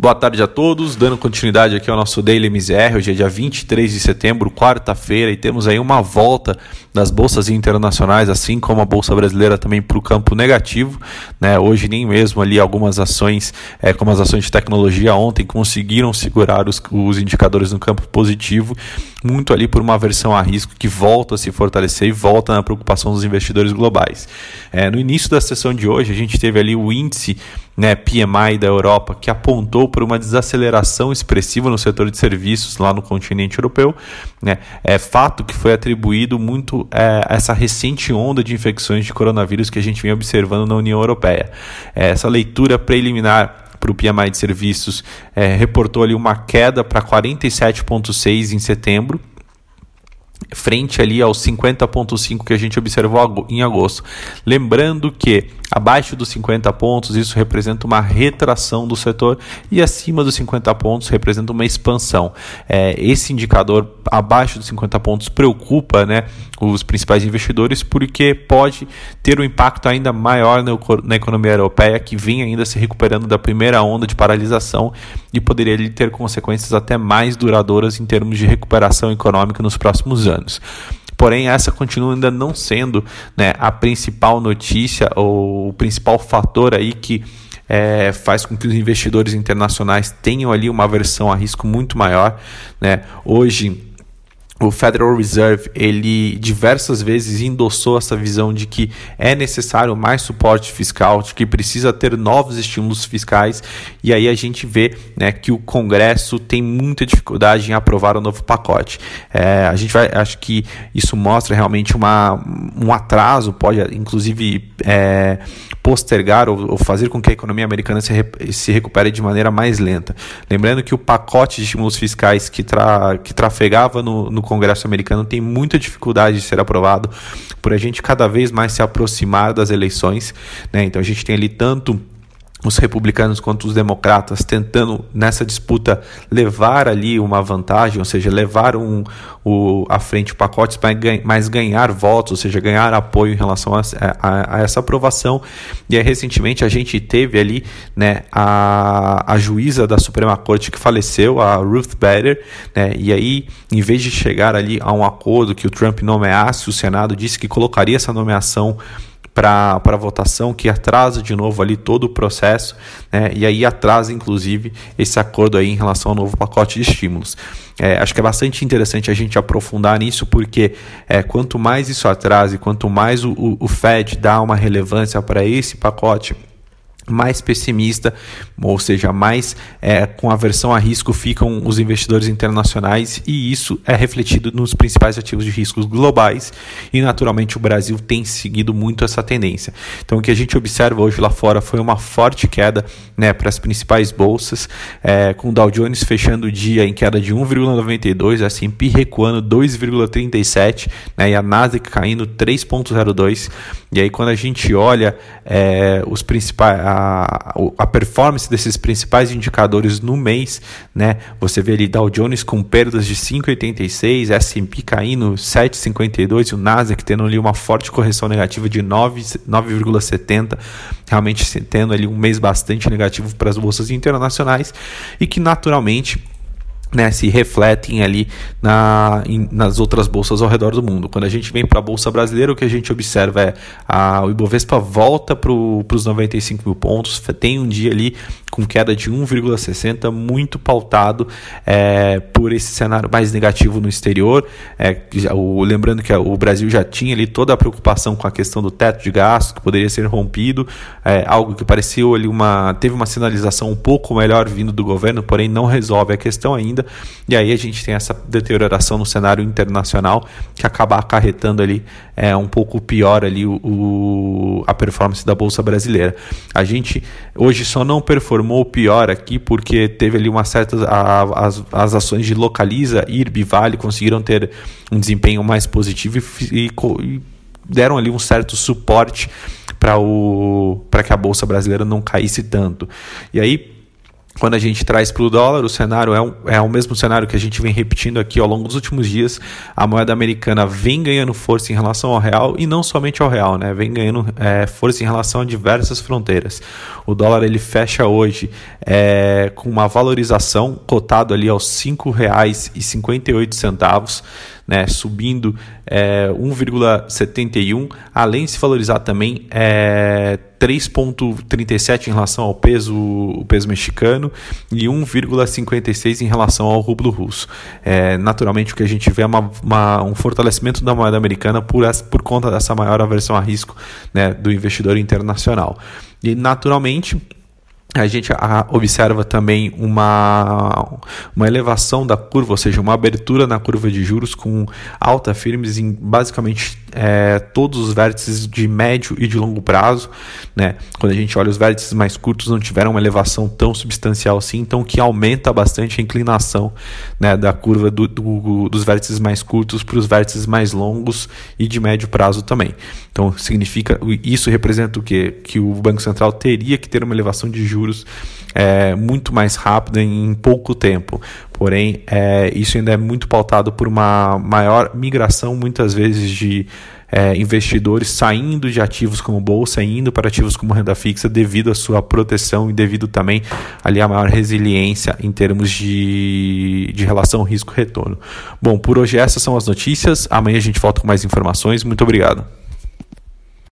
Boa tarde a todos, dando continuidade aqui ao nosso Daily MZR, hoje é dia 23 de setembro, quarta-feira, e temos aí uma volta das bolsas internacionais, assim como a bolsa brasileira também para o campo negativo. Né? Hoje nem mesmo ali algumas ações, é, como as ações de tecnologia ontem, conseguiram segurar os, os indicadores no campo positivo, muito ali por uma versão a risco que volta a se fortalecer e volta na preocupação dos investidores globais. É, no início da sessão de hoje, a gente teve ali o índice né, PMI da Europa, que apontou por uma desaceleração expressiva no setor de serviços lá no continente europeu. Né, é fato que foi atribuído muito é, a essa recente onda de infecções de coronavírus que a gente vem observando na União Europeia. É, essa leitura preliminar para o PMI de serviços é, reportou ali uma queda para 47,6 em setembro, frente ali aos 50,5 que a gente observou em agosto. Lembrando que abaixo dos 50 pontos isso representa uma retração do setor e acima dos 50 pontos representa uma expansão. É, esse indicador abaixo dos 50 pontos preocupa né, os principais investidores porque pode ter um impacto ainda maior na, economia europeia que vem ainda se recuperando da primeira onda de paralisação e poderia ter consequências até mais duradouras em termos de recuperação econômica nos próximos anos. Porém, essa continua ainda não sendo né, a principal notícia ou o principal fator aí que é, faz com que os investidores internacionais tenham ali uma aversão a risco muito maior. Né? Hoje, o Federal Reserve ele diversas vezes endossou essa visão de que é necessário mais suporte fiscal, de que precisa ter novos estímulos fiscais, e aí a gente vê né, que o Congresso tem muita dificuldade em aprovar o novo pacote. É, a gente vai, acho que isso mostra realmente uma, um atraso, pode inclusive é, postergar ou, ou, fazer com que a economia americana se, se recupere de maneira mais lenta. Lembrando que o pacote de estímulos fiscais que, tra, que trafegava no, no Congresso americano tem muita dificuldade de ser aprovado, por a gente cada vez mais se aproximar das eleições. Né? Então a gente tem ali tanto os republicanos quanto os democratas tentando nessa disputa levar ali uma vantagem, ou seja, levar um, o, à frente o pacote, mas ganhar votos, ou seja, ganhar apoio em relação a, a, a, essa aprovação. E aí, recentemente a gente teve ali né, a, a juíza da Suprema Corte que faleceu, a Ruth Bader, né, e aí, em vez de chegar ali a um acordo que o Trump nomeasse, o Senado disse que colocaria essa nomeação para votação, que atrasa de novo ali todo o processo, né? e aí atrasa inclusive esse acordo aí em relação ao novo pacote de estímulos. É, acho que é bastante interessante a gente aprofundar nisso, porque é, quanto mais isso atrasa e quanto mais o, o, o Fed dá uma relevância para esse pacote, mais pessimista, ou seja, mais é, com aversão a risco ficam os investidores internacionais e isso é refletido nos principais ativos de riscos globais e naturalmente o Brasil tem seguido muito essa tendência. Então o que a gente observa hoje lá fora foi uma forte queda né, para as principais bolsas, é, com o Dow Jones fechando o dia em queda de 1,92, a S&P recuando 2,37 né, e a Nasdaq caindo 3,02 e aí quando a gente olha é, os principais a, performance desses principais indicadores no mês, né? Você vê ali Dow Jones com perdas de 5,86, S&P caindo 7,52 e o Nasdaq tendo ali uma forte correção negativa de 9,70, realmente tendo ali um mês bastante negativo para as bolsas internacionais e que naturalmente né, se refletem ali na, em, nas outras bolsas ao redor do mundo. Quando a gente vem para a bolsa brasileira, o que a gente observa é a, o Ibovespa volta para os 95 mil pontos, tem um dia ali com queda de 1,60, muito pautado é, por esse cenário mais negativo no exterior. É, o, lembrando que o Brasil já tinha ali toda a preocupação com a questão do teto de gastos que poderia ser rompido, é, algo que pareceu ali uma teve uma sinalização um pouco melhor vindo do governo, porém não resolve a questão ainda. E aí a gente tem essa deterioração no cenário internacional que acaba acarretando ali é, um pouco pior ali o, o a performance da bolsa brasileira. A gente hoje só não performou performou pior aqui porque teve ali uma certa. A, as, as ações de Localiza, IRB, Vale conseguiram ter um desempenho mais positivo e, e, e deram ali um certo suporte para que a bolsa brasileira não caísse tanto. E aí quando a gente traz para o dólar, o cenário é, um, é o mesmo cenário que a gente vem repetindo aqui ao longo dos últimos dias. A moeda americana vem ganhando força em relação ao real e não somente ao real, né? Vem ganhando é, força em relação a diversas fronteiras. O dólar ele fecha hoje é, com uma valorização cotado ali aos R$ 5,58 né, subindo é, 1,71, além de se valorizar também é, 3,37 em relação ao peso, peso mexicano e 1,56 em relação ao rublo russo. É, naturalmente, o que a gente vê é uma, uma, um fortalecimento da moeda americana por, essa, por conta dessa maior aversão a risco né, do investidor internacional. E, naturalmente, a gente observa também uma, uma elevação da curva, ou seja, uma abertura na curva de juros com alta firmes em basicamente é, todos os vértices de médio e de longo prazo. Né? Quando a gente olha os vértices mais curtos, não tiveram uma elevação tão substancial assim, então que aumenta bastante a inclinação né, da curva do, do, dos vértices mais curtos para os vértices mais longos e de médio prazo também. Então significa isso representa o quê? Que o Banco Central teria que ter uma elevação de juros é, muito mais rápida em pouco tempo. Porém, é, isso ainda é muito pautado por uma maior migração, muitas vezes, de é, investidores saindo de ativos como bolsa e indo para ativos como renda fixa devido à sua proteção e devido também ali à maior resiliência em termos de, de relação risco-retorno. Bom, por hoje essas são as notícias. Amanhã a gente volta com mais informações. Muito obrigado.